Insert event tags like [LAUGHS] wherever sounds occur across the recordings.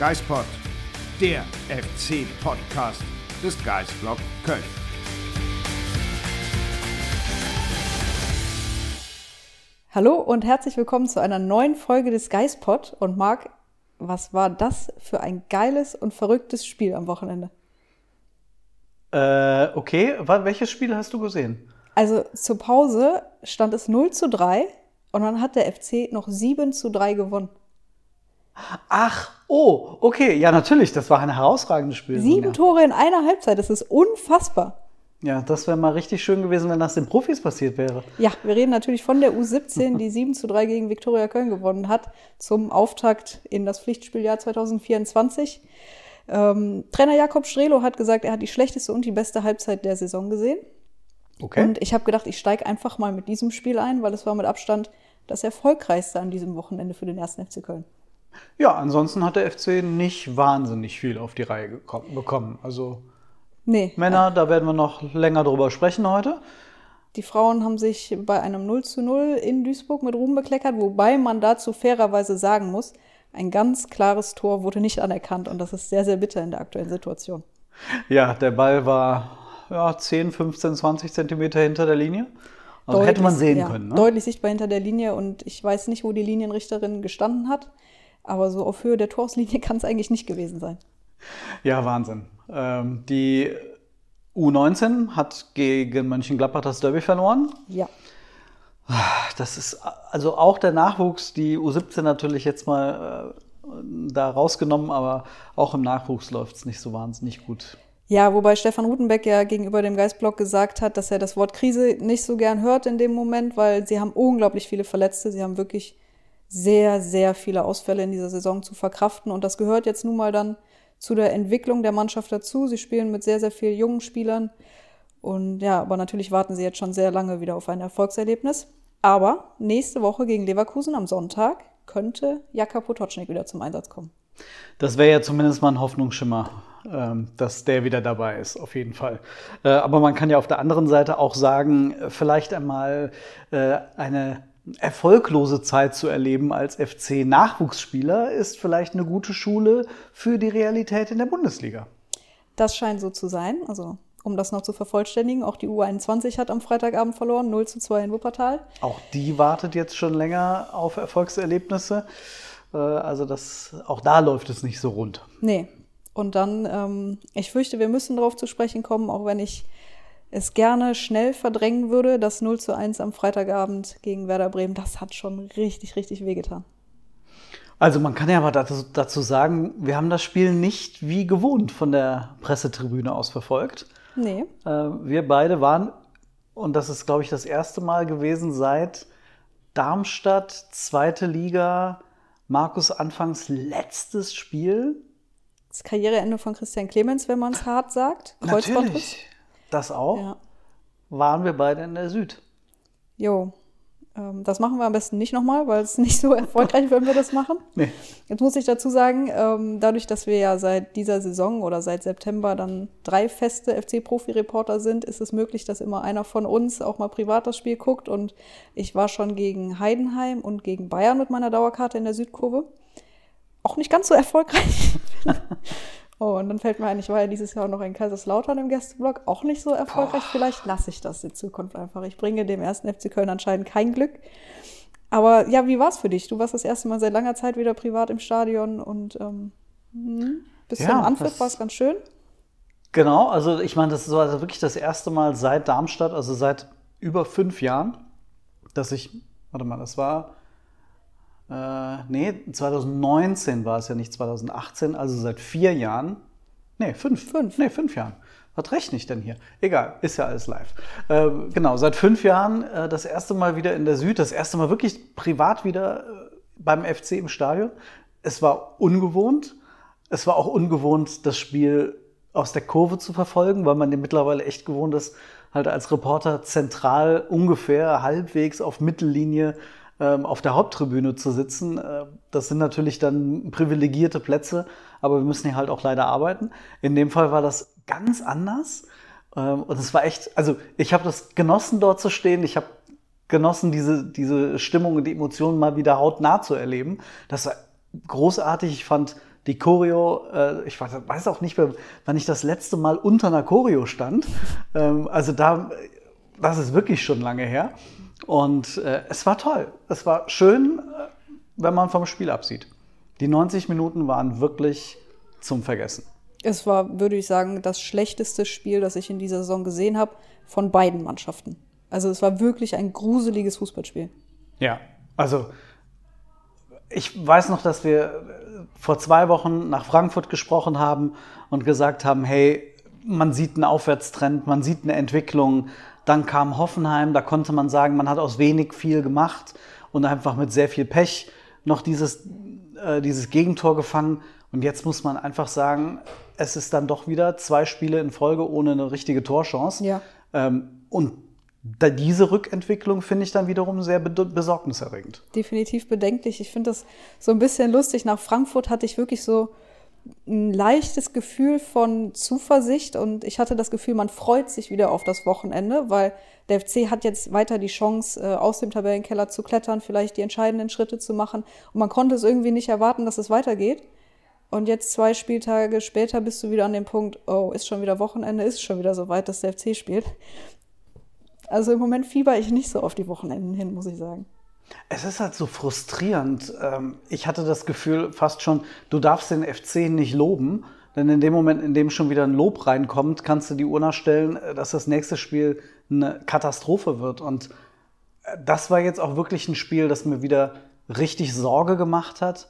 Geispod, der FC-Podcast des Geistblog Köln. Hallo und herzlich willkommen zu einer neuen Folge des Geistpod. Und Marc, was war das für ein geiles und verrücktes Spiel am Wochenende? Äh, okay, welches Spiel hast du gesehen? Also zur Pause stand es 0 zu 3 und dann hat der FC noch 7 zu 3 gewonnen. Ach, oh, okay, ja, natürlich, das war ein herausragendes Spiel. Sieben ja. Tore in einer Halbzeit, das ist unfassbar. Ja, das wäre mal richtig schön gewesen, wenn das den Profis passiert wäre. Ja, wir reden natürlich von der U17, die 7 zu 3 gegen Viktoria Köln gewonnen hat, zum Auftakt in das Pflichtspieljahr 2024. Ähm, Trainer Jakob Strelo hat gesagt, er hat die schlechteste und die beste Halbzeit der Saison gesehen. Okay. Und ich habe gedacht, ich steige einfach mal mit diesem Spiel ein, weil es war mit Abstand das erfolgreichste an diesem Wochenende für den ersten FC Köln. Ja, ansonsten hat der FC nicht wahnsinnig viel auf die Reihe gekommen, bekommen. Also Nee, Männer, da werden wir noch länger drüber sprechen heute. die Frauen haben sich bei einem 0 zu 0 in Duisburg mit Ruhm bekleckert, wobei man dazu fairerweise sagen muss, ein ganz klares Tor wurde nicht anerkannt und das ist sehr, sehr bitter in der aktuellen Situation. Ja, der Ball war ja, 10, 15, 20 Zentimeter hinter der Linie. Also hätte man sehen ja, können. Ne? Deutlich sichtbar hinter der Linie und ich weiß nicht, wo die Linienrichterin gestanden hat, aber so auf Höhe der Torslinie [LAUGHS] kann es eigentlich nicht gewesen sein. Ja, Wahnsinn. Ähm, die U19 hat gegen Mönchengladbach das Derby verloren. Ja, Das ist also auch der Nachwuchs, die U17 natürlich jetzt mal äh, da rausgenommen, aber auch im Nachwuchs läuft es nicht so wahnsinnig gut. Ja, wobei Stefan Rutenbeck ja gegenüber dem Geistblog gesagt hat, dass er das Wort Krise nicht so gern hört in dem Moment, weil sie haben unglaublich viele Verletzte. Sie haben wirklich sehr, sehr viele Ausfälle in dieser Saison zu verkraften. Und das gehört jetzt nun mal dann zu der Entwicklung der Mannschaft dazu. Sie spielen mit sehr, sehr vielen jungen Spielern. Und ja, aber natürlich warten sie jetzt schon sehr lange wieder auf ein Erfolgserlebnis. Aber nächste Woche gegen Leverkusen am Sonntag könnte Jaka Potocznik wieder zum Einsatz kommen. Das wäre ja zumindest mal ein Hoffnungsschimmer, ähm, dass der wieder dabei ist, auf jeden Fall. Äh, aber man kann ja auf der anderen Seite auch sagen, äh, vielleicht einmal äh, eine erfolglose Zeit zu erleben als FC-Nachwuchsspieler ist vielleicht eine gute Schule für die Realität in der Bundesliga. Das scheint so zu sein. Also, um das noch zu vervollständigen, auch die U21 hat am Freitagabend verloren, 0 zu 2 in Wuppertal. Auch die wartet jetzt schon länger auf Erfolgserlebnisse. Äh, Also das, auch da läuft es nicht so rund. Nee. Und dann, ähm, ich fürchte, wir müssen darauf zu sprechen kommen, auch wenn ich es gerne schnell verdrängen würde. Das 0 zu 1 am Freitagabend gegen Werder Bremen, das hat schon richtig, richtig wehgetan. Also man kann ja aber dazu, sagen, wir haben das Spiel nicht wie gewohnt von der Pressetribüne aus verfolgt. Nee. Äh, Wir beide waren, und das ist, glaube ich, das erste Mal gewesen seit Darmstadt, zweite Liga, Markus Anfangs letztes Spiel. Das Karriereende von Christian Clemens, wenn man es hart sagt. Kreuzbandriss. Das auch. Ja. Waren wir beide in der Süd. Jo. Ähm, das machen wir am besten nicht nochmal, weil es [LAUGHS] nicht so erfolgreich, wenn wir das machen. Nee. Jetzt muss ich dazu sagen, ähm, dadurch, dass wir ja seit dieser Saison oder seit September dann drei feste FC-Profi-Reporter sind, ist es möglich, dass immer einer von uns auch mal privat das Spiel guckt. Und ich war schon gegen Heidenheim und gegen Bayern mit meiner Dauerkarte in der Südkurve. Auch nicht ganz so erfolgreich. [LAUGHS] oh, und dann fällt mir ein, ich war ja dieses Jahr auch noch in Kaiserslautern im Gästeblock, auch nicht so erfolgreich. Vielleicht lasse ich das in Zukunft einfach. Ich bringe dem ersten FC Köln anscheinend kein Glück. Aber ja, wie war es für dich? Du warst das erste Mal seit langer Zeit wieder privat im Stadion und ähm, hm, bis Ja, zum Anpfiff war es ganz schön. Genau, also ich meine, das also wirklich das erste Mal seit Darmstadt, also seit über fünf Jahren, dass ich, warte mal, das war, äh, nee, 2019 war es ja nicht 2018, also seit vier Jahren, nee, fünf, Fünf. nee, fünf Jahren, Was rechne ich denn hier? Egal, ist ja alles live. Äh, genau, seit fünf Jahren äh, das erste Mal wieder in der Süd, das erste Mal wirklich privat wieder äh, beim FC im Stadion. Es war ungewohnt. Es war auch ungewohnt, das Spiel aus der Kurve zu verfolgen, weil man dem mittlerweile echt gewohnt ist, halt als Reporter zentral ungefähr halbwegs auf Mittellinie auf der Haupttribüne zu sitzen. Äh, das sind natürlich dann privilegierte Plätze, aber wir müssen hier halt auch leider arbeiten. In dem Fall war das ganz anders. Ähm, und es war echt, also ich habe das genossen, dort zu stehen. Ich habe genossen, diese, diese Stimmung und die Emotionen mal wieder hautnah zu erleben. Das war großartig. Ich fand die Choreo, äh, ich weiß auch nicht mehr, wann ich das letzte Mal unter einer Choreo stand. Ähm, also da, das ist wirklich schon lange her. Und äh, es war toll. Es war schön, äh, wenn man vom Spiel absieht. Die 90 Minuten waren wirklich zum Vergessen. Es war, würde ich sagen, das schlechteste Spiel, das ich in dieser Saison gesehen habe, von beiden Mannschaften. Also es war wirklich ein gruseliges Fußballspiel. Ja, also ich weiß noch, dass wir vor zwei Wochen nach Frankfurt gesprochen haben und gesagt haben, hey, man sieht einen Aufwärtstrend, man sieht eine Entwicklung. Dann kam Hoffenheim, da konnte man sagen, man hat aus wenig viel gemacht und einfach mit sehr viel Pech noch dieses, äh, dieses Gegentor gefangen. Und jetzt muss man einfach sagen, es ist dann doch wieder zwei Spiele in Folge ohne eine richtige Torchance. Ja. Ähm, und diese Rückentwicklung finde ich dann wiederum sehr besorgniserregend. Definitiv bedenklich. Ich finde das so ein bisschen lustig. Nach Frankfurt hatte ich wirklich so ein leichtes Gefühl von Zuversicht und ich hatte das Gefühl, man freut sich wieder auf das Wochenende, weil der FC hat jetzt weiter die Chance, äh, aus dem Tabellenkeller zu klettern, vielleicht die entscheidenden Schritte zu machen und man konnte es irgendwie nicht erwarten, dass es weitergeht. Und jetzt zwei Spieltage später bist du wieder an dem Punkt, oh, ist schon wieder Wochenende, ist schon wieder so weit, dass der FC spielt. Also im Moment fieber ich nicht so auf die Wochenenden hin, muss ich sagen. Es ist halt so frustrierend. Ähm, ich hatte das Gefühl fast schon, du darfst den FC nicht loben, denn in dem Moment, in dem schon wieder ein Lob reinkommt, kannst du die Uhr nachstellen, äh, dass das nächste Spiel eine Katastrophe wird. Und äh, das war jetzt auch wirklich ein Spiel, das mir wieder richtig Sorge gemacht hat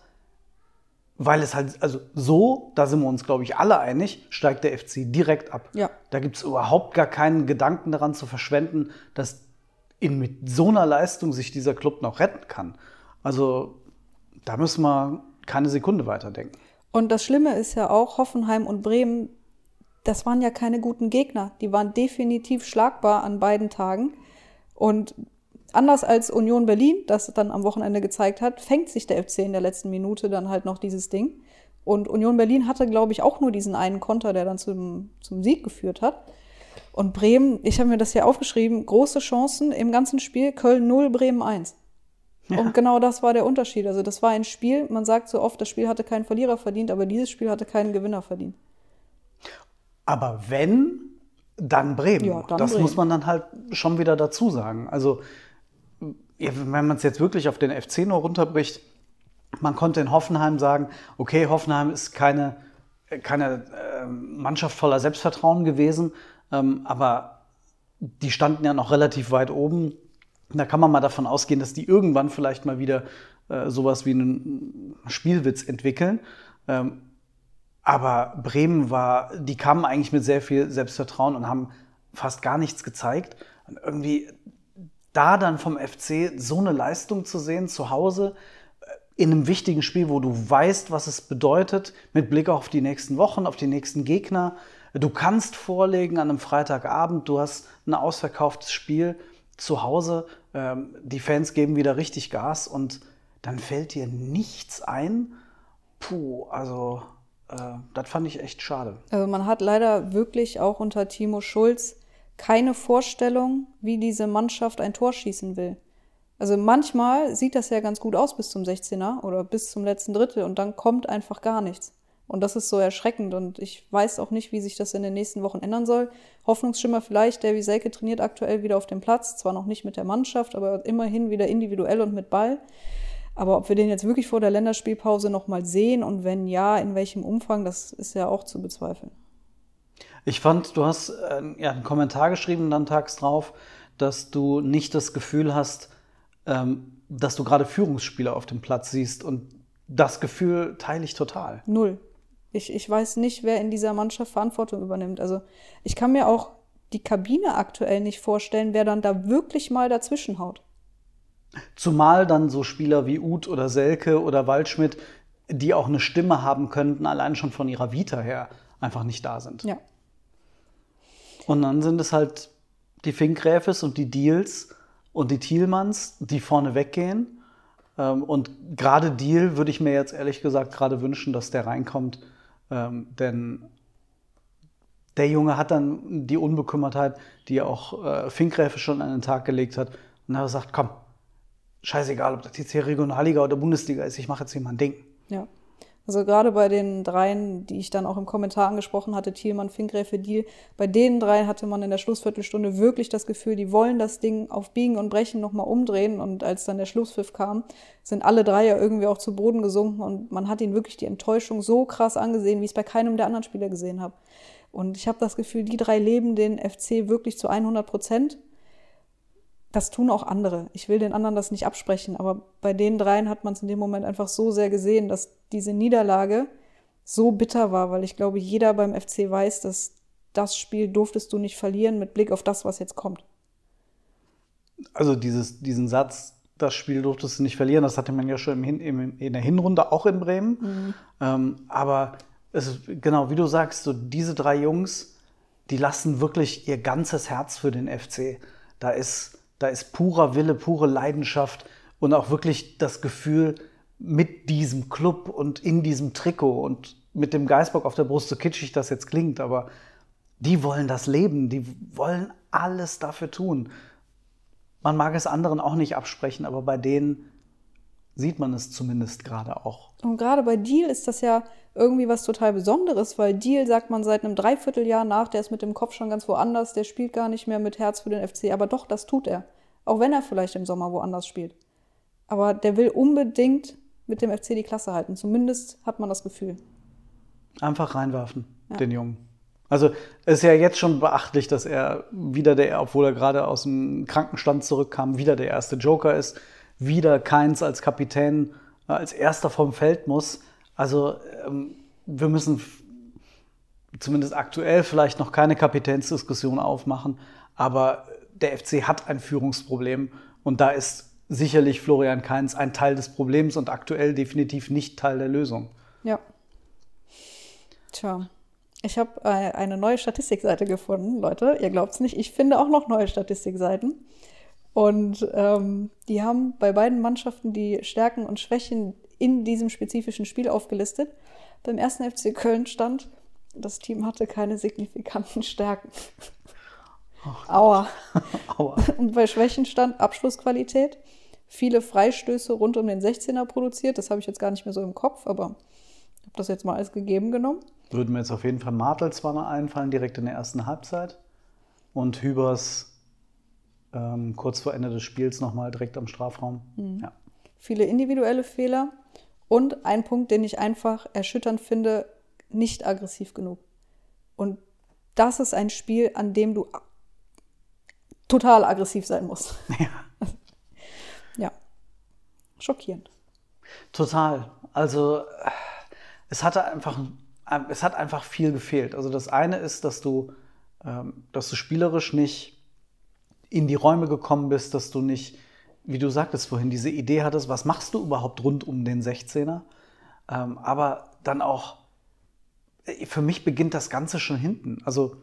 weil es halt, also so, da sind wir uns, glaube ich, alle einig, steigt der FC direkt ab. Ja. Da gibt es überhaupt gar keinen Gedanken daran zu verschwenden, dass in mit so einer Leistung sich dieser Club noch retten kann. Also da müssen wir keine Sekunde weiterdenken. Und das Schlimme ist ja auch, Hoffenheim und Bremen, das waren ja keine guten Gegner. Die waren definitiv schlagbar an beiden Tagen. Und anders als Union Berlin, das dann am Wochenende gezeigt hat, fängt sich der FC in der letzten Minute dann halt noch dieses Ding. Und Union Berlin hatte, glaube ich, auch nur diesen einen Konter, der dann zum, zum Sieg geführt hat. Und Bremen, ich habe mir das hier aufgeschrieben, große Chancen im ganzen Spiel, Köln 0, Bremen 1. Ja. Und genau das war der Unterschied. Also das war ein Spiel, man sagt so oft, das Spiel hatte keinen Verlierer verdient, aber dieses Spiel hatte keinen Gewinner verdient. Aber wenn, dann Bremen. Ja, dann das Bremen. muss man dann halt schon wieder dazu sagen. Also wenn man es jetzt wirklich auf den FC nur runterbricht, man konnte in Hoffenheim sagen, okay, Hoffenheim ist keine, keine äh, Mannschaft voller Selbstvertrauen gewesen, ähm, aber die standen ja noch relativ weit oben. Da kann man mal davon ausgehen, dass die irgendwann vielleicht mal wieder äh, sowas wie einen Spielwitz entwickeln. Ähm, aber Bremen war, die kamen eigentlich mit sehr viel Selbstvertrauen und haben fast gar nichts gezeigt. Und irgendwie, da dann vom FC so eine Leistung zu sehen, zu Hause, äh, in einem wichtigen Spiel, wo du weißt, was es bedeutet, mit Blick auf die nächsten Wochen, auf die nächsten Gegner. Du kannst vorlegen an einem Freitagabend, du hast ein ausverkauftes Spiel zu Hause, ähm, die Fans geben wieder richtig Gas und dann fällt dir nichts ein. Puh, also äh, das fand ich echt schade. Also man hat leider wirklich auch unter Timo Schulz keine Vorstellung, wie diese Mannschaft ein Tor schießen will. Also manchmal sieht das ja ganz gut aus bis zum 16er oder bis zum letzten Drittel und dann kommt einfach gar nichts. Und das ist so erschreckend und ich weiß auch nicht, wie sich das in den nächsten Wochen ändern soll. Hoffnungsschimmer vielleicht, der Selke trainiert aktuell wieder auf dem Platz, zwar noch nicht mit der Mannschaft, aber immerhin wieder individuell und mit Ball. Aber ob wir den jetzt wirklich vor der Länderspielpause nochmal sehen und wenn ja, in welchem Umfang, das ist ja auch zu bezweifeln. Ich fand, du hast äh, ja, einen Kommentar geschrieben dann tags drauf, dass du nicht das Gefühl hast, ähm, dass du gerade Führungsspieler auf dem Platz siehst. Und das Gefühl teile ich total. Null. Ich, ich weiß nicht, wer in dieser Mannschaft Verantwortung übernimmt. Also ich kann mir auch die Kabine aktuell nicht vorstellen, wer dann da wirklich mal dazwischen haut. Zumal dann so Spieler wie Uth oder Selke oder Waldschmidt, die auch eine Stimme haben könnten, allein schon von ihrer Vita her, einfach nicht da sind. Ja. Und dann sind es halt die Finkgräfes und die Deals und die Thielmanns, die vorne weggehen. Ähm, und gerade Deal würde ich mir jetzt ehrlich gesagt gerade wünschen, dass der reinkommt. Ähm, denn der Junge hat dann die Unbekümmertheit, die auch äh, Finkgräfe schon an den Tag gelegt hat. Und er sagt, komm, scheißegal, ob das jetzt hier Regionalliga oder Bundesliga ist, ich mache jetzt hier mal ein Ding. Ja. Also gerade bei den dreien, die ich dann auch im Kommentar angesprochen hatte, Thielmann, Finkgräfe, Deal, bei den drei hatte man in der Schlussviertelstunde wirklich das Gefühl, die wollen das Ding auf Biegen und Brechen nochmal umdrehen. Und als dann der Schlusspfiff kam, sind alle drei ja irgendwie auch zu Boden gesunken und man hat ihnen wirklich die Enttäuschung so krass angesehen, wie ich es bei keinem der anderen Spieler gesehen habe. Und ich habe das Gefühl, die drei leben den FC wirklich zu 100 Prozent das tun auch andere. Ich will den anderen das nicht absprechen, aber bei den dreien hat man es in dem Moment einfach so sehr gesehen, dass diese Niederlage so bitter war, weil ich glaube, jeder beim FC weiß, dass das Spiel durftest du nicht verlieren mit Blick auf das, was jetzt kommt. Also dieses, diesen Satz, das Spiel durftest du nicht verlieren, das hatte man ja schon im, im, in der Hinrunde auch in Bremen. Mhm. Ähm, aber es ist, genau, wie du sagst, so diese drei Jungs, die lassen wirklich ihr ganzes Herz für den FC. Da ist da ist purer Wille, pure Leidenschaft und auch wirklich das Gefühl, mit diesem Club und in diesem Trikot und mit dem Geißbock auf der Brust, so kitschig das jetzt klingt, aber die wollen das leben, die wollen alles dafür tun. Man mag es anderen auch nicht absprechen, aber bei denen sieht man es zumindest gerade auch. Und gerade bei Deal ist das ja irgendwie was total Besonderes, weil Deal sagt man seit einem Dreivierteljahr nach, der ist mit dem Kopf schon ganz woanders, der spielt gar nicht mehr mit Herz für den FC, aber doch, das tut er. Auch wenn er vielleicht im Sommer woanders spielt. Aber der will unbedingt mit dem FC die Klasse halten. Zumindest hat man das Gefühl. Einfach reinwerfen, ja. den Jungen. Also es ist ja jetzt schon beachtlich, dass er wieder der, obwohl er gerade aus dem Krankenstand zurückkam, wieder der erste Joker ist, wieder Keins als Kapitän, äh, als erster vom Feld muss. Also ähm, wir müssen zumindest aktuell vielleicht noch keine Kapitänsdiskussion aufmachen, aber der FC hat ein Führungsproblem und da ist sicherlich Florian Kainz ein Teil des Problems und aktuell definitiv nicht Teil der Lösung. Ja. Tja. Ich habe äh, eine neue Statistikseite gefunden, Leute. Ihr glaubt es nicht. Ich finde auch noch neue Statistikseiten. Und ähm, die haben bei beiden Mannschaften die Stärken und Schwächen in diesem spezifischen Spiel aufgelistet. Beim ersten FC Köln stand, das Team hatte keine signifikanten Stärken. Oh, Aua. [LAUGHS] Aua. Und bei Schwächen stand Abschlussqualität. Viele Freistöße rund um den 16er produziert. Das habe ich jetzt gar nicht mehr so im Kopf, aber ich habe das jetzt mal als gegeben genommen. Würden mir jetzt auf jeden Fall Martel zwar mal einfallen, direkt in der ersten Halbzeit. Und Hübers ähm, kurz vor Ende des Spiels nochmal direkt am Strafraum. Mhm. Ja. Viele individuelle Fehler. Und ein Punkt, den ich einfach erschütternd finde, nicht aggressiv genug. Und das ist ein Spiel, an dem du total aggressiv sein muss. [LAUGHS] Ja. ja. Schockierend. Total. Also es hatte einfach, es hat einfach viel gefehlt. Also das eine ist, dass du, ähm, dass du spielerisch nicht in die Räume gekommen bist, dass du nicht wie du sagtest vorhin, diese Idee hattest, was machst du überhaupt rund um den 16er? Ähm, aber dann auch, äh, für mich beginnt das Ganze schon hinten. Also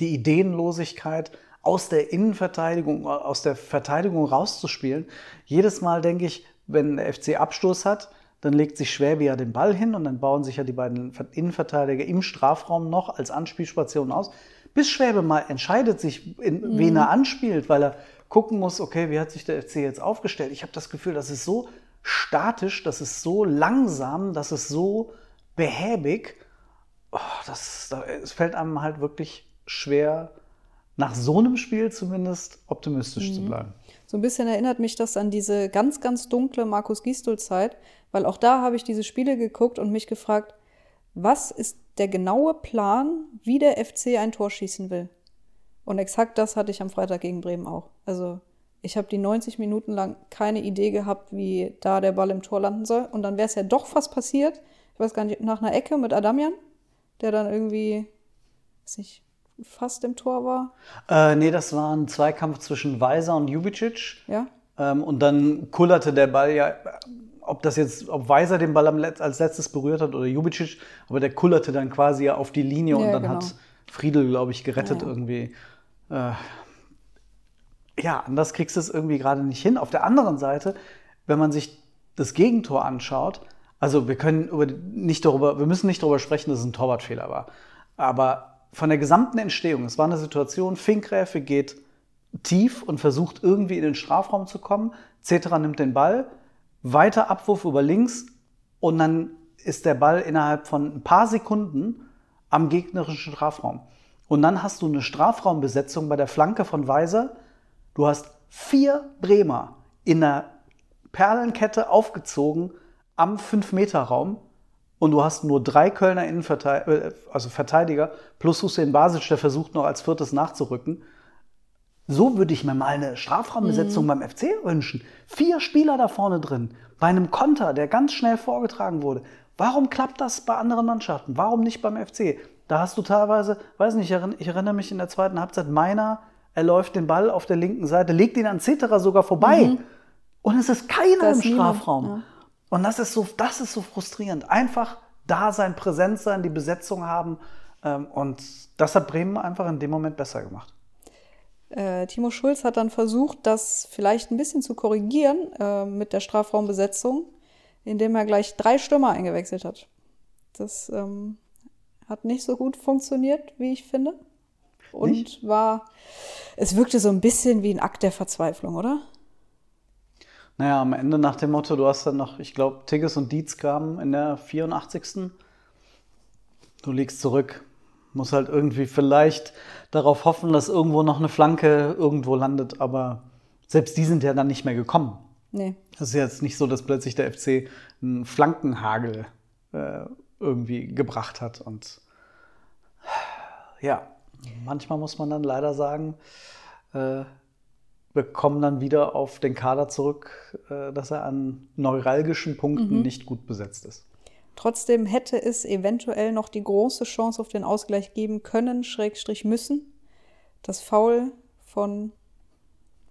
die Ideenlosigkeit aus der Innenverteidigung, aus der Verteidigung rauszuspielen. Jedes Mal denke ich, wenn der FC Abstoß hat, dann legt sich Schwäbe ja den Ball hin und dann bauen sich ja die beiden Innenverteidiger im Strafraum noch als Anspielstation aus, bis Schwäbe mal entscheidet sich, in, mhm. wen er anspielt, weil er gucken muss, okay, wie hat sich der FC jetzt aufgestellt? Ich habe das Gefühl, das ist so statisch, das ist so langsam, das ist so behäbig. Oh, das, es fällt einem halt wirklich schwer, nach so einem Spiel zumindest optimistisch mhm. zu bleiben. So ein bisschen erinnert mich das an diese ganz, ganz dunkle Markus Gisdol-Zeit, weil auch da habe ich diese Spiele geguckt und mich gefragt, was ist der genaue Plan, wie der FC ein Tor schießen will? Und exakt das hatte ich am Freitag gegen Bremen auch. Also ich habe die 90 Minuten lang keine Idee gehabt, wie da der Ball im Tor landen soll. Und dann wäre es ja doch fast passiert, ich weiß gar nicht, nach einer Ecke mit Adamian, der dann irgendwie, weiß nicht, fast im Tor war. Äh, nee, das war ein Zweikampf zwischen Weiser und Jubicic. Ja. Ähm, und dann kullerte der Ball ja, ob das jetzt, ob Weiser den Ball als letztes berührt hat oder Jubicic, aber der kullerte dann quasi auf die Linie und Ja, dann genau. hat Friedel, glaube ich, gerettet Ja, irgendwie. Äh, ja, anders kriegst du es irgendwie gerade nicht hin. Auf der anderen Seite, wenn man sich das Gegentor anschaut, also wir können über, nicht darüber, wir müssen nicht darüber sprechen, dass es ein Torwartfehler war. Aber von der gesamten Entstehung, es war eine Situation, Finkgräfe geht tief und versucht irgendwie in den Strafraum zu kommen. Cetera nimmt den Ball, weiter Abwurf über links und dann ist der Ball innerhalb von ein paar Sekunden am gegnerischen Strafraum. Und dann hast du eine Strafraumbesetzung bei der Flanke von Weiser. Du hast vier Bremer in der Perlenkette aufgezogen am 5-Meter-Raum und du hast nur drei Kölner Innenverteidiger, äh, also Verteidiger, plus Hussein Basic, der versucht noch als viertes nachzurücken. So würde ich mir mal eine Strafraumbesetzung beim FC wünschen. Vier Spieler da vorne drin, bei einem Konter, der ganz schnell vorgetragen wurde. Warum klappt das bei anderen Mannschaften? Warum nicht beim FC? Da hast du teilweise, weiß nicht, ich erinn- ich erinnere mich in der zweiten Halbzeit, Meiner, er läuft den Ball auf der linken Seite, legt ihn an Cetera sogar vorbei. Und es ist keiner Da im ist Strafraum. ja. Und das ist so, das ist so frustrierend. Einfach da sein, präsent sein, die Besetzung haben. Ähm, und das hat Bremen einfach in dem Moment besser gemacht. Äh, Timo Schulz hat dann versucht, das vielleicht ein bisschen zu korrigieren äh, mit der Strafraumbesetzung, indem er gleich drei Stürmer eingewechselt hat. Das ähm, hat nicht so gut funktioniert, wie ich finde. Und Nicht? war, es wirkte so ein bisschen wie ein Akt der Verzweiflung, oder? Naja, am Ende nach dem Motto, du hast dann noch, ich glaube, Tigges und Dietz kamen in der 84. Du liegst zurück. Muss halt irgendwie vielleicht darauf hoffen, dass irgendwo noch eine Flanke irgendwo landet, aber selbst die sind ja dann nicht mehr gekommen. Nee. Das ist jetzt nicht so, dass plötzlich der FC einen Flankenhagel äh, irgendwie gebracht hat. Und ja, manchmal muss man dann leider sagen, äh, wir kommen dann wieder auf den Kader zurück, äh, dass er an neuralgischen Punkten nicht gut besetzt ist. Trotzdem hätte es eventuell noch die große Chance auf den Ausgleich geben können, Schrägstrich müssen. Das Foul von,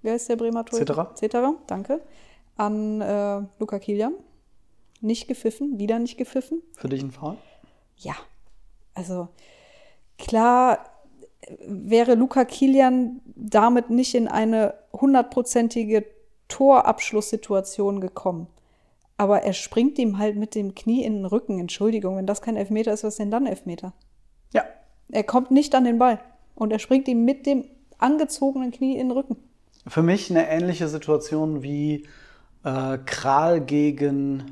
wer ist der Bremer Torhüter? Cetera. Cetera, danke. An äh, Luca Kilian. Nicht gepfiffen, wieder nicht gepfiffen. Für dich ein Foul? Ja, also klar wäre Luca Kilian damit nicht in eine hundertprozentige Torabschlusssituation gekommen. Aber er springt ihm halt mit dem Knie in den Rücken. Entschuldigung, wenn das kein Elfmeter ist, was ist denn dann Elfmeter? Ja. Er kommt nicht an den Ball und er springt ihm mit dem angezogenen Knie in den Rücken. Für mich eine ähnliche Situation wie äh, Kral gegen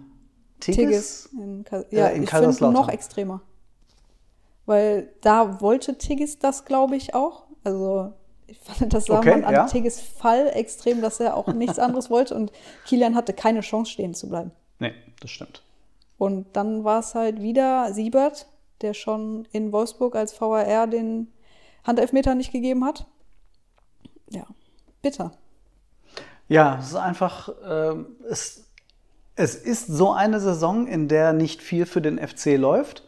Tigges. Tigges. In, Ka- Ja, ja, in ich finde noch extremer. Weil da wollte Tigges das, glaube ich, auch. Also ich fand, das sah Okay, man an ja. Tigges Fall extrem, dass er auch nichts anderes wollte und Kilian hatte keine Chance, stehen zu bleiben. Nee, das stimmt. Und dann war es halt wieder Siebert, der schon in Wolfsburg als VAR den Handelfmeter nicht gegeben hat. Ja, bitter. Ja, es ist einfach, ähm, es, es ist so eine Saison, in der nicht viel für den FC läuft.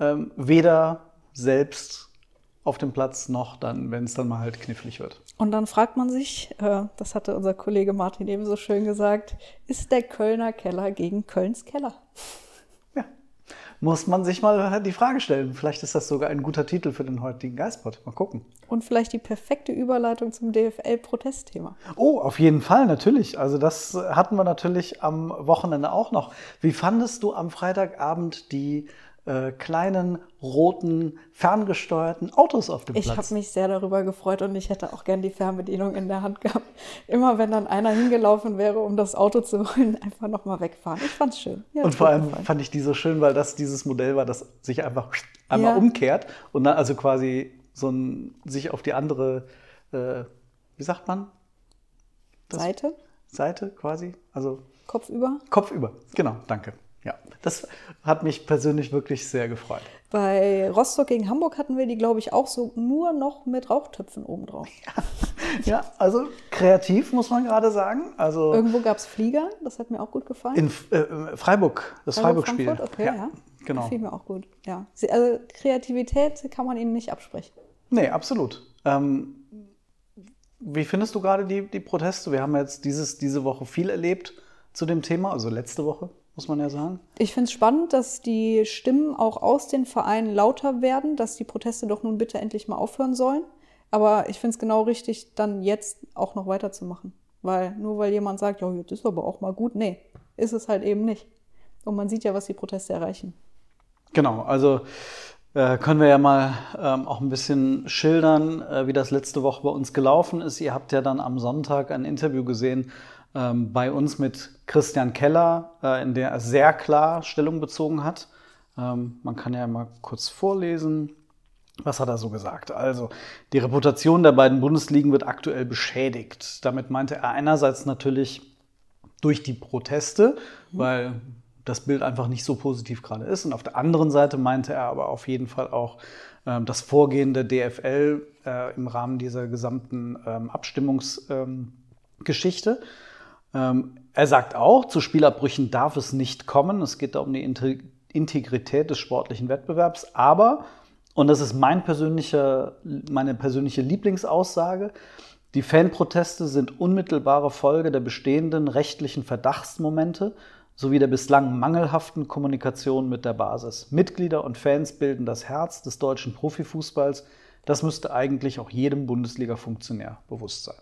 Ähm, weder selbst auf dem Platz noch dann, wenn es dann mal halt knifflig wird. Und dann fragt man sich, äh, das hatte unser Kollege Martin eben so schön gesagt, ist der Kölner Keller gegen Kölns Keller? Ja. Muss man sich mal die Frage stellen. Vielleicht ist das sogar ein guter Titel für den heutigen Geistpot. Mal gucken. Und vielleicht die perfekte Überleitung zum DFL-Protestthema. Oh, auf jeden Fall, natürlich. Also das hatten wir natürlich am Wochenende auch noch. Wie fandest du am Freitagabend die äh, kleinen, roten, ferngesteuerten Autos auf dem Ich Platz? habe mich sehr darüber gefreut und ich hätte auch gern die Fernbedienung in der Hand gehabt. Immer wenn dann einer hingelaufen wäre, um das Auto zu holen, [LAUGHS] einfach nochmal wegfahren. Ich fand's schön. Mir hat's Und vor allem gefallen. fand ich die so schön, weil das dieses Modell war, das sich einfach [LAUGHS] einmal Ja. umkehrt und dann also quasi so ein, sich auf die andere, äh, wie sagt man? Das- Seite, Seite quasi, also Kopf über. kopfüber. Genau, danke. Ja, das hat mich persönlich wirklich sehr gefreut. Bei Rostock gegen Hamburg hatten wir die, glaube ich, auch so nur noch mit Rauchtöpfen obendrauf. [LAUGHS] ja, also kreativ muss man gerade sagen. Also Irgendwo gab es Flieger, das hat mir auch gut gefallen. in äh, Freiburg, das Freiburg-Spiel. Frankfurt, okay, ja. Genau. Gefiel mir auch gut, ja. Also Kreativität kann man ihnen nicht absprechen. Nee, absolut. Ähm, wie findest du gerade die, die Proteste? Wir haben jetzt dieses, diese Woche viel erlebt zu dem Thema, also letzte Woche, muss man ja sagen. Ich finde es spannend, dass die Stimmen auch aus den Vereinen lauter werden, dass die Proteste doch nun bitte endlich mal aufhören sollen. Aber ich finde es genau richtig, dann jetzt auch noch weiterzumachen. Weil nur weil jemand sagt, ja, jetzt ist aber auch mal gut, nee, ist es halt eben nicht. Und man sieht ja, was die Proteste erreichen. Genau, also äh, können wir ja mal ähm, auch ein bisschen schildern, äh, wie das letzte Woche bei uns gelaufen ist. Ihr habt ja dann am Sonntag ein Interview gesehen ähm, bei uns mit Christian Keller, äh, in der er sehr klar Stellung bezogen hat. Ähm, man kann ja mal kurz vorlesen. Was hat er so gesagt? Also, die Reputation der beiden Bundesligen wird aktuell beschädigt. Damit meinte er einerseits natürlich durch die Proteste, weil das Bild einfach nicht so positiv gerade ist. Und auf der anderen Seite meinte er aber auf jeden Fall auch ähm, das Vorgehen der DFL äh, im Rahmen dieser gesamten ähm, Abstimmungsgeschichte. Geschichte. Ähm, er sagt auch, zu Spielabbrüchen darf es nicht kommen. Es geht da um die Inte- Integrität des sportlichen Wettbewerbs. Aber, und das ist mein persönlicher, meine persönliche Lieblingsaussage, die Fanproteste sind unmittelbare Folge der bestehenden rechtlichen Verdachtsmomente sowie der bislang mangelhaften Kommunikation mit der Basis. Mitglieder und Fans bilden das Herz des deutschen Profifußballs. Das müsste eigentlich auch jedem Bundesliga-Funktionär bewusst sein.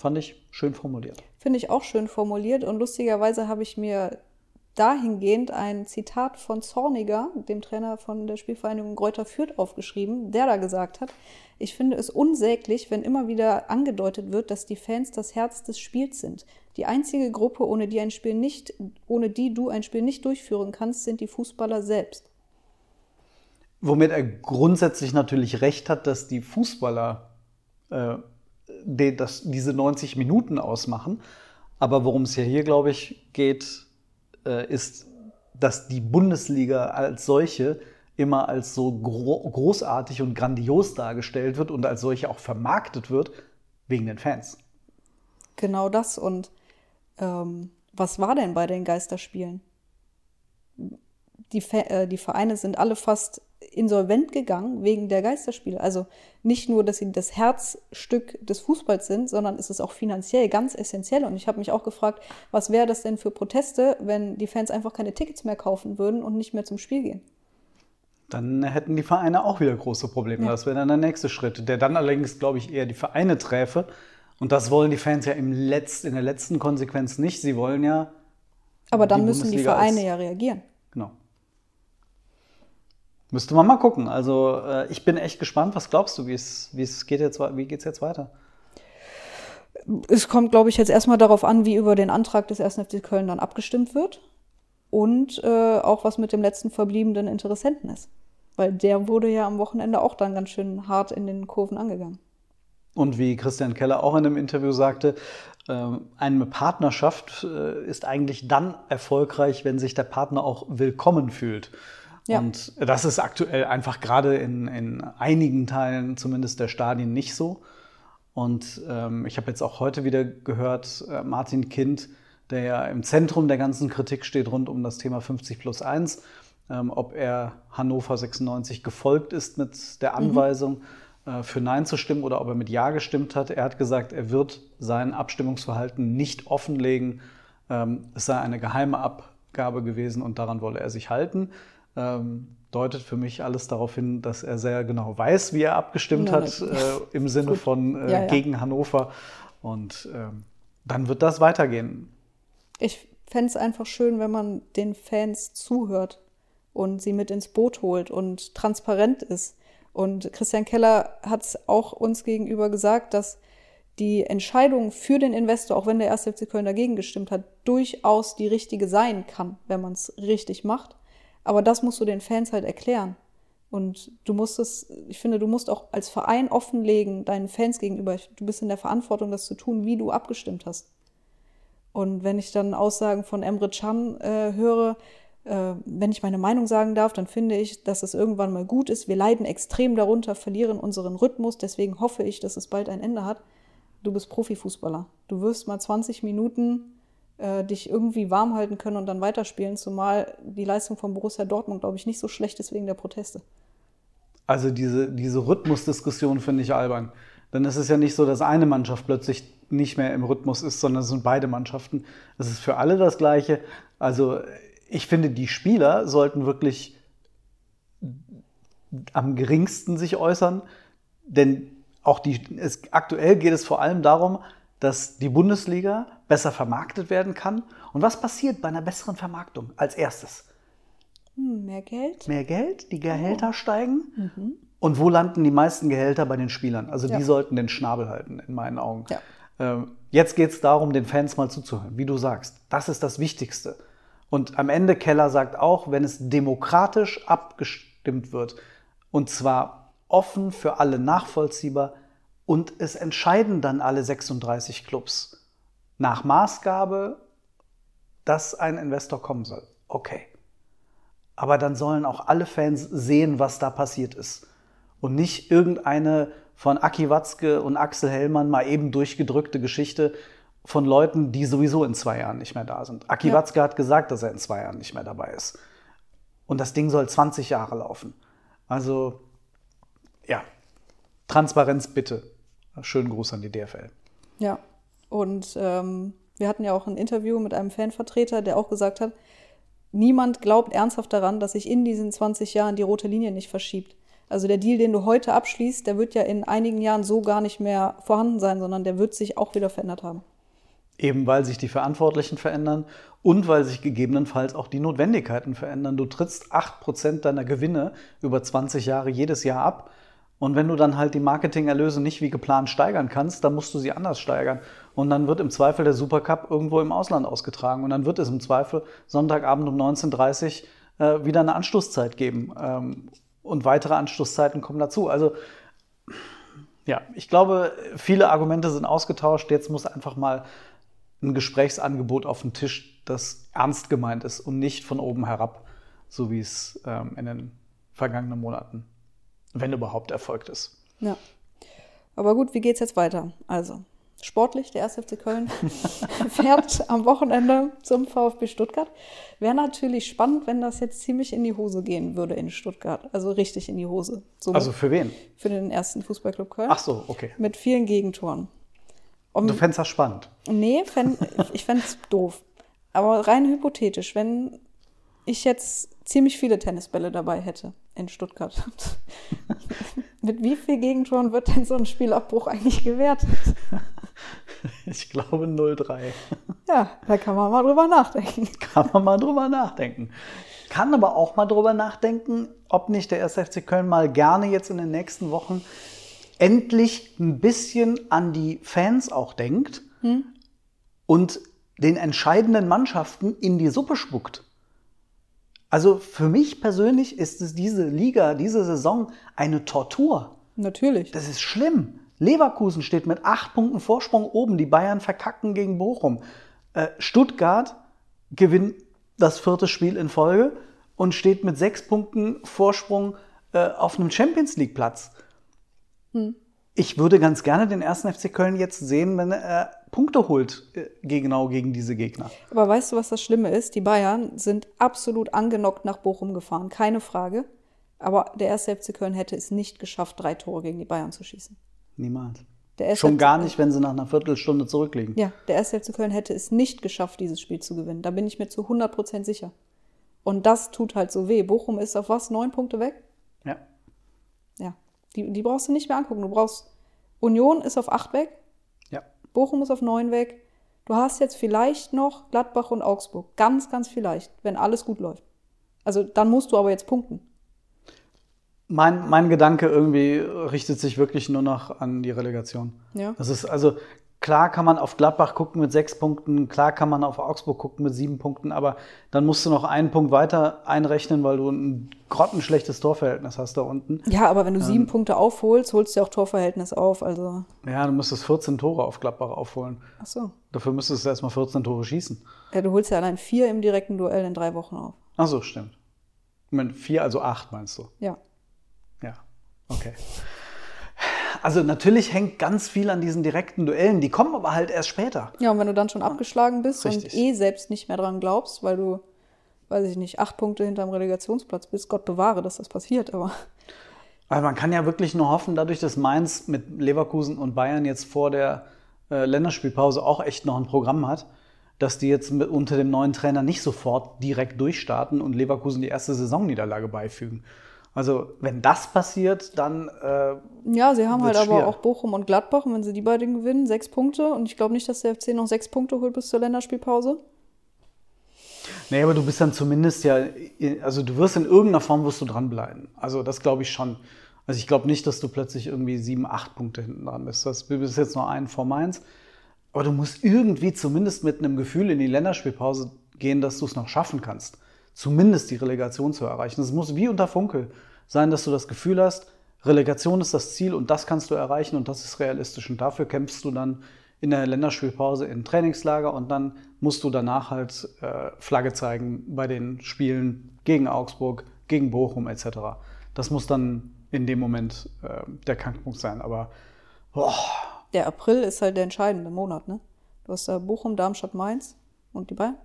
Fand ich schön formuliert. Finde ich auch schön formuliert. Und lustigerweise habe ich mir dahingehend ein Zitat von Zorniger, dem Trainer von der Spielvereinigung Greuther Fürth, aufgeschrieben, der da gesagt hat, ich finde es unsäglich, wenn immer wieder angedeutet wird, dass die Fans das Herz des Spiels sind. Die einzige Gruppe, ohne die ein Spiel nicht, ohne die du ein Spiel nicht durchführen kannst, sind die Fußballer selbst. Womit er grundsätzlich natürlich recht hat, dass die Fußballer äh, die, das, diese 90 Minuten ausmachen. Aber worum es ja hier, glaube ich, geht, äh, ist, dass die Bundesliga als solche immer als so gro großartig und grandios dargestellt wird und als solche auch vermarktet wird wegen den Fans. Genau das. Und ähm, was war denn bei den Geisterspielen? Die, äh, die Vereine sind alle fast insolvent gegangen wegen der Geisterspiele. Also nicht nur, dass sie das Herzstück des Fußballs sind, sondern es ist auch finanziell ganz essentiell. Und ich habe mich auch gefragt, was wäre das denn für Proteste, wenn die Fans einfach keine Tickets mehr kaufen würden und nicht mehr zum Spiel gehen? Dann hätten die Vereine auch wieder große Probleme. Ja. Das wäre dann der nächste Schritt, der dann allerdings, glaube ich, eher die Vereine träfe. Und das wollen die Fans ja im Letz-, in der letzten Konsequenz nicht. Sie wollen ja. Aber dann Die müssen die Vereine ja reagieren. Genau. Müsste man mal gucken. Also äh, ich bin echt gespannt. Was glaubst du, wie es, geht jetzt, wie geht's jetzt weiter? Es kommt, glaube ich, jetzt erstmal darauf an, wie über den Antrag des 1. FC Köln dann abgestimmt wird. Und äh, auch was mit dem letzten verbliebenen Interessenten ist. Weil der wurde ja am Wochenende auch dann ganz schön hart in den Kurven angegangen. Und wie Christian Keller auch in einem Interview sagte, ähm, eine Partnerschaft äh, ist eigentlich dann erfolgreich, wenn sich der Partner auch willkommen fühlt. Ja. Und das ist aktuell einfach gerade in, in einigen Teilen zumindest der Stadien nicht so. Und ähm, ich habe jetzt auch heute wieder gehört, äh, Martin Kind, der ja im Zentrum der ganzen Kritik steht rund um das Thema 50 plus 1, ähm, ob er Hannover 96 gefolgt ist mit der Anweisung, äh, für Nein zu stimmen oder ob er mit Ja gestimmt hat. Er hat gesagt, er wird sein Abstimmungsverhalten nicht offenlegen. Ähm, es sei eine geheime Abgabe gewesen und daran wolle er sich halten. Ähm, deutet für mich alles darauf hin, dass er sehr genau weiß, wie er abgestimmt Ja, hat, äh, im Sinne von äh, Ja, ja. gegen Hannover. Und ähm, dann wird das weitergehen. Ich fände es einfach schön, wenn man den Fans zuhört und sie mit ins Boot holt und transparent ist. Und Christian Keller hat es auch uns gegenüber gesagt, dass die Entscheidung für den Investor, auch wenn der 1. FC Köln dagegen gestimmt hat, durchaus die richtige sein kann, wenn man es richtig macht. Aber das musst du den Fans halt erklären. Und du musst es, ich finde, du musst auch als Verein offenlegen, deinen Fans gegenüber, du bist in der Verantwortung, das zu tun, wie du abgestimmt hast. Und wenn ich dann Aussagen von Emre Can äh, höre, äh, wenn ich meine Meinung sagen darf, dann finde ich, dass es irgendwann mal gut ist. Wir leiden extrem darunter, verlieren unseren Rhythmus. Deswegen hoffe ich, dass es bald ein Ende hat. Du bist Profifußballer. Du wirst mal 20 Minuten äh, dich irgendwie warm halten können und dann weiterspielen, zumal die Leistung von Borussia Dortmund, glaube ich, nicht so schlecht ist wegen der Proteste. Also diese, diese Rhythmusdiskussion finde ich albern. Denn es ist ja nicht so, dass eine Mannschaft plötzlich nicht mehr im Rhythmus ist, sondern es sind beide Mannschaften. Es ist für alle das Gleiche. Also ich finde, die Spieler sollten wirklich am geringsten sich äußern, denn auch die, es, aktuell geht es vor allem darum, dass die Bundesliga besser vermarktet werden kann. Und was passiert bei einer besseren Vermarktung als erstes? Hm, mehr Geld? Mehr Geld, die Gehälter oh. steigen. Mhm. Und wo landen die meisten Gehälter bei den Spielern? Also ja. die sollten den Schnabel halten, in meinen Augen. Ja. Ähm, jetzt geht es darum, den Fans mal zuzuhören, wie du sagst. Das ist das Wichtigste. Und am Ende, Keller sagt auch, wenn es demokratisch abgestimmt wird, und zwar offen für alle nachvollziehbar, und es entscheiden dann alle 36 Clubs, nach Maßgabe, dass ein Investor kommen soll. Okay. Aber dann sollen auch alle Fans sehen, was da passiert ist. Und nicht irgendeine von Aki Watzke und Axel Hellmann mal eben durchgedrückte Geschichte von Leuten, die sowieso in zwei Jahren nicht mehr da sind. Aki ja. Watzke hat gesagt, dass er in zwei Jahren nicht mehr dabei ist. Und das Ding soll 20 Jahre laufen. Also, ja, Transparenz bitte. Schönen Gruß an die DFL. Ja, und ähm, wir hatten ja auch ein Interview mit einem Fanvertreter, der auch gesagt hat, niemand glaubt ernsthaft daran, dass sich in diesen 20 Jahren die rote Linie nicht verschiebt. Also der Deal, den du heute abschließt, der wird ja in einigen Jahren so gar nicht mehr vorhanden sein, sondern der wird sich auch wieder verändert haben. Eben weil sich die Verantwortlichen verändern und weil sich gegebenenfalls auch die Notwendigkeiten verändern. Du trittst 8% deiner Gewinne über 20 Jahre jedes Jahr ab und wenn du dann halt die Marketingerlöse nicht wie geplant steigern kannst, dann musst du sie anders steigern. Und dann wird im Zweifel der Supercup irgendwo im Ausland ausgetragen. Und dann wird es im Zweifel Sonntagabend um 19.30 Uhr äh, wieder eine Anstoßzeit geben. Ähm, und weitere Anstoßzeiten kommen dazu. Also ja, ich glaube, viele Argumente sind ausgetauscht. Jetzt muss einfach mal ein Gesprächsangebot auf den Tisch, das ernst gemeint ist und nicht von oben herab, so wie es ähm, in den vergangenen Monaten wenn überhaupt erfolgt ist. Ja. Aber gut, wie geht es jetzt weiter? Also, sportlich, der 1. FC Köln [LAUGHS] fährt am Wochenende zum VfB Stuttgart. Wäre natürlich spannend, wenn das jetzt ziemlich in die Hose gehen würde in Stuttgart. Also richtig in die Hose. So also für wen? Für den ersten Fußballclub Köln. Ach so, okay. Mit vielen Gegentoren. Um, du fändest das spannend? Nee, fänd, ich fände es [LAUGHS] doof. Aber rein hypothetisch, wenn ich jetzt ziemlich viele Tennisbälle dabei hätte in Stuttgart. [LAUGHS] Mit wie viel Gegentoren wird denn so ein Spielabbruch eigentlich gewertet? [LAUGHS] Ich glaube 0-3. Ja, da kann man mal drüber nachdenken. [LAUGHS] Kann man mal drüber nachdenken. Kann aber auch mal drüber nachdenken, ob nicht der 1. FC Köln mal gerne jetzt in den nächsten Wochen endlich ein bisschen an die Fans auch denkt hm? und den entscheidenden Mannschaften in die Suppe spuckt. Also für mich persönlich ist es diese Liga, diese Saison eine Tortur. Natürlich. Das ist schlimm. Leverkusen steht mit acht Punkten Vorsprung oben. Die Bayern verkacken gegen Bochum. Äh, Stuttgart gewinnt das vierte Spiel in Folge und steht mit sechs Punkten Vorsprung äh, auf einem Champions League Platz. Hm. Ich würde ganz gerne den ersten FC Köln jetzt sehen, wenn er Punkte holt, äh, genau gegen diese Gegner. Aber weißt du, was das Schlimme ist? Die Bayern sind absolut angenockt nach Bochum gefahren, keine Frage. Aber der erste FC Köln hätte es nicht geschafft, drei Tore gegen die Bayern zu schießen. Niemals. Schon gar nicht, wenn sie nach einer Viertelstunde zurückliegen. Ja, der erste FC Köln hätte es nicht geschafft, dieses Spiel zu gewinnen. Da bin ich mir zu 100% sicher. Und das tut halt so weh. Bochum ist auf was? Neun Punkte weg? Ja. Ja. Die, die brauchst du nicht mehr angucken. Du brauchst. Union ist auf acht weg. Bochum ist auf 9 weg. Du hast jetzt vielleicht noch Gladbach und Augsburg. Ganz, ganz vielleicht, wenn alles gut läuft. Also dann musst du aber jetzt punkten. Mein, mein Gedanke irgendwie richtet sich wirklich nur noch an die Relegation. Ja. Das ist also, Klar kann man auf Gladbach gucken mit sechs Punkten, klar kann man auf Augsburg gucken mit sieben Punkten, aber dann musst du noch einen Punkt weiter einrechnen, weil du ein grottenschlechtes Torverhältnis hast da unten. Ja, aber wenn du sieben ähm, Punkte aufholst, holst du auch Torverhältnis auf. Also. Ja, du müsstest 14 Tore auf Gladbach aufholen. Ach so. Dafür müsstest du erstmal 14 Tore schießen. Ja, du holst ja allein vier im direkten Duell in drei Wochen auf. Ach so, stimmt. Meine, vier, also acht meinst du? Ja. Ja, okay. Also natürlich hängt ganz viel an diesen direkten Duellen. Die kommen aber halt erst später. Ja, und wenn du dann schon abgeschlagen bist Richtig. und eh selbst nicht mehr dran glaubst, weil du, weiß ich nicht, acht Punkte hinterm Relegationsplatz bist, Gott bewahre, dass das passiert, aber Weil man kann ja wirklich nur hoffen, dadurch, dass Mainz mit Leverkusen und Bayern jetzt vor der äh, Länderspielpause auch echt noch ein Programm hat, dass die jetzt mit, unter dem neuen Trainer nicht sofort direkt durchstarten und Leverkusen die erste Saisonniederlage beifügen. Also wenn das passiert, dann äh, ja, sie haben halt aber schwer. auch Bochum und Gladbach und wenn sie die beiden gewinnen, sechs Punkte und ich glaube nicht, dass der FC noch sechs Punkte holt bis zur Länderspielpause. Nee, aber du bist dann zumindest ja, also du wirst in irgendeiner Form wirst du dranbleiben. Also das glaube ich schon. Also ich glaube nicht, dass du plötzlich irgendwie sieben, acht Punkte hinten dran bist. Das du bist jetzt nur einen vor Mainz. Aber du musst irgendwie zumindest mit einem Gefühl in die Länderspielpause gehen, dass du es noch schaffen kannst. Zumindest die Relegation zu erreichen. Es muss wie unter Funkel sein, dass du das Gefühl hast, Relegation ist das Ziel und das kannst du erreichen und das ist realistisch. Und dafür kämpfst du dann in der Länderspielpause in Trainingslager und dann musst du danach halt äh, Flagge zeigen bei den Spielen gegen Augsburg, gegen Bochum etc. Das muss dann in dem Moment äh, der Knackpunkt sein. Aber boah, Der April ist halt der entscheidende Monat, ne? Du hast da Bochum, Darmstadt, Mainz und die Bayern.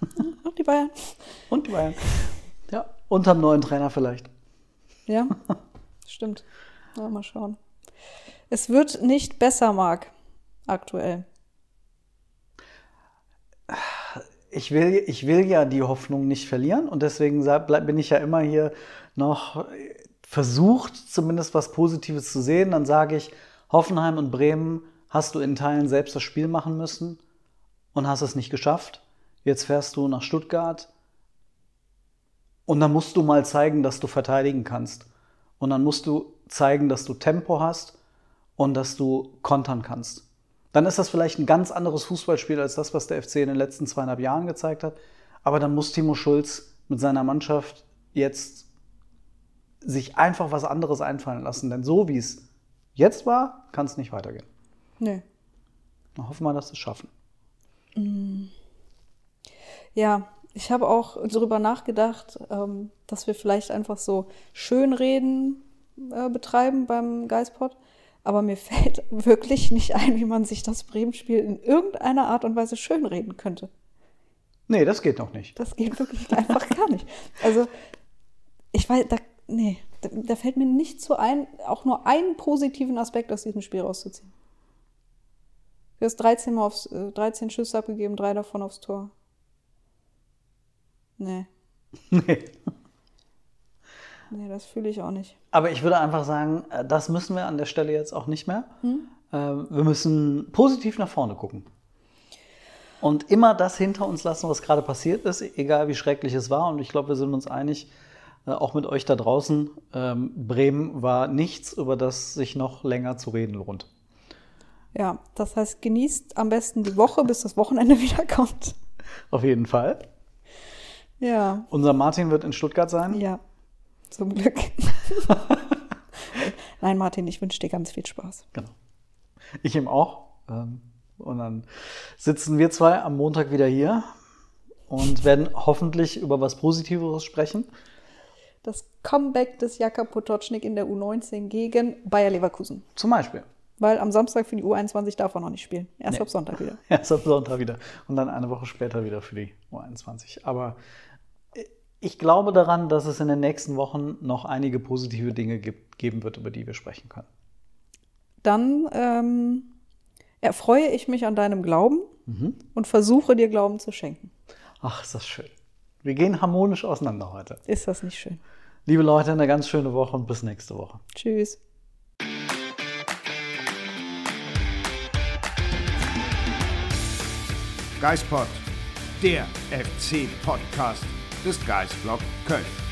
[LAUGHS] und die Bayern. und die Bayern. Ja, unterm neuen Trainer vielleicht. Ja, [LAUGHS] stimmt. Ja, mal schauen. Es wird nicht besser, Marc, aktuell. ich will, ich will ja die Hoffnung nicht verlieren und deswegen bin ich ja immer hier noch versucht, zumindest was Positives zu sehen. Dann sage ich, Hoffenheim und Bremen hast du in Teilen selbst das Spiel machen müssen und hast es nicht geschafft. Jetzt fährst du nach Stuttgart und dann musst du mal zeigen, dass du verteidigen kannst. Und dann musst du zeigen, dass du Tempo hast und dass du kontern kannst. Dann ist das vielleicht ein ganz anderes Fußballspiel als das, was der FC in den letzten zweieinhalb Jahren gezeigt hat. Aber dann muss Timo Schulz mit seiner Mannschaft jetzt sich einfach was anderes einfallen lassen. Denn so wie es jetzt war, kann es nicht weitergehen. Nee. Dann hoffen wir, dass wir es schaffen. Ja, ich habe auch darüber nachgedacht, ähm, dass wir vielleicht einfach so Schönreden äh, betreiben beim Geistpod. Aber mir [LAUGHS] fällt wirklich nicht ein, wie man sich das Bremen-Spiel in irgendeiner Art und Weise schönreden könnte. Nee, das geht noch nicht. Das geht wirklich einfach gar nicht. Also, ich weiß, da, nee, da, da fällt mir nicht so ein, auch nur einen positiven Aspekt aus diesem Spiel rauszuziehen. Du hast 13, Mal aufs, äh, 13 Schüsse abgegeben, drei davon aufs Tor. Nee, [LAUGHS] Nee. nee, das fühle ich auch nicht. Aber ich würde einfach sagen, äh, das müssen wir an der Stelle jetzt auch nicht mehr. Äh, Wir müssen positiv nach vorne gucken. Und immer das hinter uns lassen, was gerade passiert ist, egal wie schrecklich es war. Und ich glaube, wir sind uns einig, äh, auch mit euch da draußen, ähm, Bremen war nichts, über das sich noch länger zu reden lohnt. Ja, das heißt, genießt am besten die Woche, bis das Wochenende [LAUGHS] wiederkommt. Auf jeden Fall. Ja, Unser Martin wird in Stuttgart sein. ja, zum Glück. [LAUGHS] Nein, Martin, ich wünsche dir ganz viel Spaß. Genau. Ich ihm auch. Ähm, Und dann sitzen wir zwei am Montag wieder hier und werden hoffentlich über was Positiveres sprechen. Das Comeback des Jaka Potocznik in der U19 gegen Bayer Leverkusen. Zum Beispiel. Weil am Samstag für die U21 darf er noch nicht spielen. Erst Nee. ab Sonntag wieder. [LAUGHS] Erst am Sonntag wieder. Und dann eine Woche später wieder für die U21. Aber ich glaube daran, dass es in den nächsten Wochen noch einige positive Dinge gibt, geben wird, über die wir sprechen können. Dann ähm, erfreue ich mich an deinem Glauben und versuche dir Glauben zu schenken. Ach, ist das schön. Wir gehen harmonisch auseinander heute. Ist das nicht schön? Liebe Leute, eine ganz schöne Woche und bis nächste Woche. Tschüss. Geispod, der FC-Podcast des Geistblog Köln.